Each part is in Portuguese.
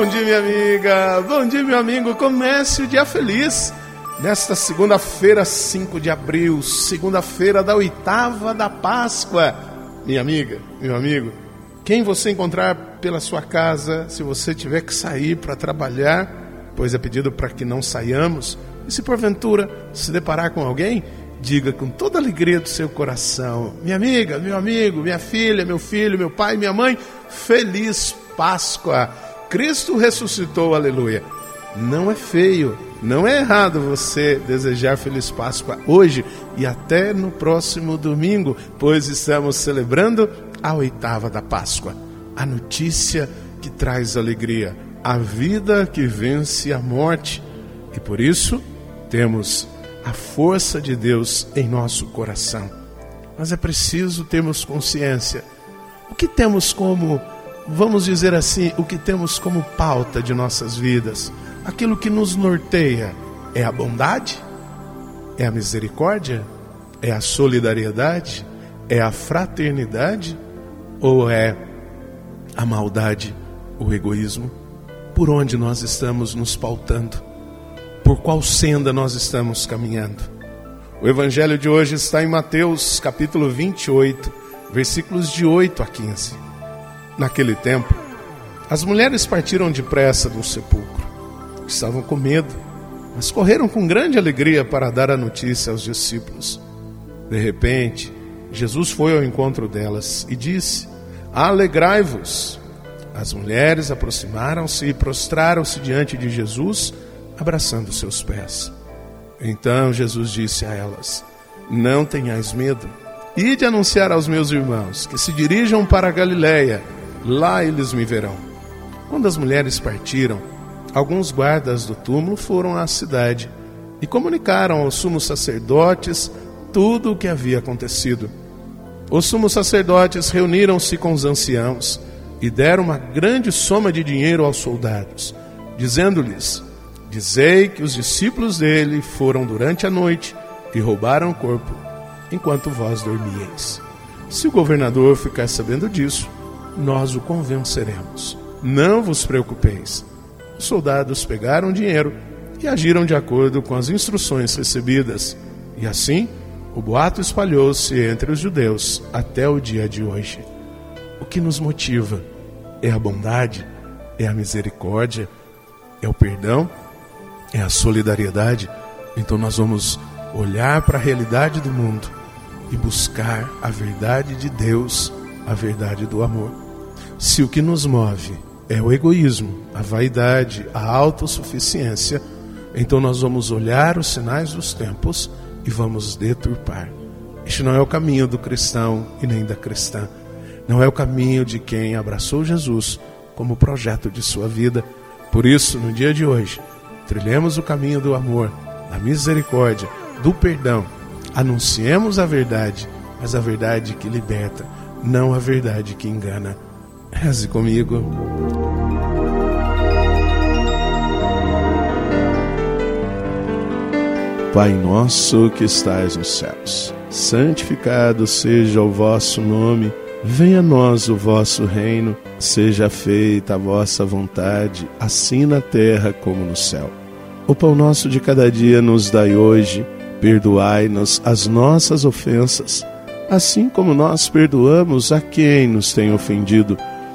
Bom dia, minha amiga. Bom dia, meu amigo. Comece o dia feliz. Nesta segunda-feira, 5 de abril, segunda-feira da oitava da Páscoa. Minha amiga, meu amigo, quem você encontrar pela sua casa, se você tiver que sair para trabalhar, pois é pedido para que não saiamos, e se porventura se deparar com alguém, diga com toda a alegria do seu coração: Minha amiga, meu amigo, minha filha, meu filho, meu pai, minha mãe, feliz Páscoa! Cristo ressuscitou, aleluia. Não é feio, não é errado você desejar Feliz Páscoa hoje e até no próximo domingo, pois estamos celebrando a oitava da Páscoa, a notícia que traz alegria, a vida que vence a morte. E por isso temos a força de Deus em nosso coração. Mas é preciso termos consciência. O que temos como vamos dizer assim, o que temos como pauta de nossas vidas, aquilo que nos norteia, é a bondade? É a misericórdia? É a solidariedade? É a fraternidade? Ou é a maldade, o egoísmo? Por onde nós estamos nos pautando? Por qual senda nós estamos caminhando? O evangelho de hoje está em Mateus, capítulo 28, versículos de 8 a 15. Naquele tempo, as mulheres partiram depressa do sepulcro. Estavam com medo, mas correram com grande alegria para dar a notícia aos discípulos. De repente, Jesus foi ao encontro delas e disse: Alegrai-vos. As mulheres aproximaram-se e prostraram-se diante de Jesus, abraçando seus pés. Então Jesus disse a elas: Não tenhais medo. Ide anunciar aos meus irmãos que se dirijam para a Galiléia lá eles me verão. Quando as mulheres partiram, alguns guardas do túmulo foram à cidade e comunicaram aos sumos sacerdotes tudo o que havia acontecido. Os sumos sacerdotes reuniram-se com os anciãos e deram uma grande soma de dinheiro aos soldados, dizendo-lhes: Dizei que os discípulos dele foram durante a noite e roubaram o corpo, enquanto vós dormieis. Se o governador ficar sabendo disso, nós o convenceremos. Não vos preocupeis. Os soldados pegaram dinheiro e agiram de acordo com as instruções recebidas. E assim, o boato espalhou-se entre os judeus até o dia de hoje. O que nos motiva é a bondade, é a misericórdia, é o perdão, é a solidariedade. Então nós vamos olhar para a realidade do mundo e buscar a verdade de Deus a verdade do amor. Se o que nos move é o egoísmo, a vaidade, a autossuficiência, então nós vamos olhar os sinais dos tempos e vamos deturpar. Este não é o caminho do cristão e nem da cristã. Não é o caminho de quem abraçou Jesus como projeto de sua vida. Por isso, no dia de hoje, trilhemos o caminho do amor, da misericórdia, do perdão. Anunciemos a verdade, mas a verdade que liberta não a verdade que engana. Reze comigo. Pai nosso que estais nos céus, santificado seja o vosso nome, venha a nós o vosso reino, seja feita a vossa vontade, assim na terra como no céu. O pão nosso de cada dia nos dai hoje, perdoai-nos as nossas ofensas, assim como nós perdoamos a quem nos tem ofendido,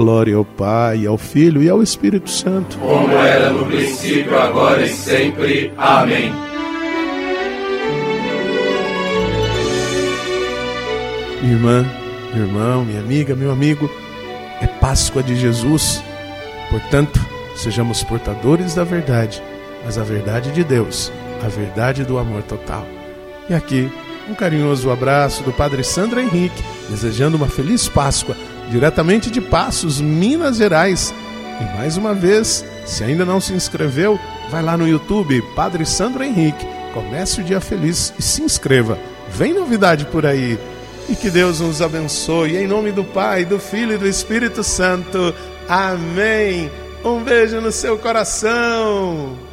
Glória ao Pai, ao Filho e ao Espírito Santo. Como era no princípio, agora e sempre. Amém. Irmã, meu irmão, minha amiga, meu amigo, é Páscoa de Jesus. Portanto, sejamos portadores da verdade, mas a verdade de Deus, a verdade do amor total. E aqui um carinhoso abraço do Padre Sandro Henrique, desejando uma feliz Páscoa, diretamente de Passos, Minas Gerais. E mais uma vez, se ainda não se inscreveu, vai lá no YouTube, Padre Sandro Henrique, comece o dia feliz e se inscreva. Vem novidade por aí. E que Deus nos abençoe. Em nome do Pai, do Filho e do Espírito Santo. Amém. Um beijo no seu coração.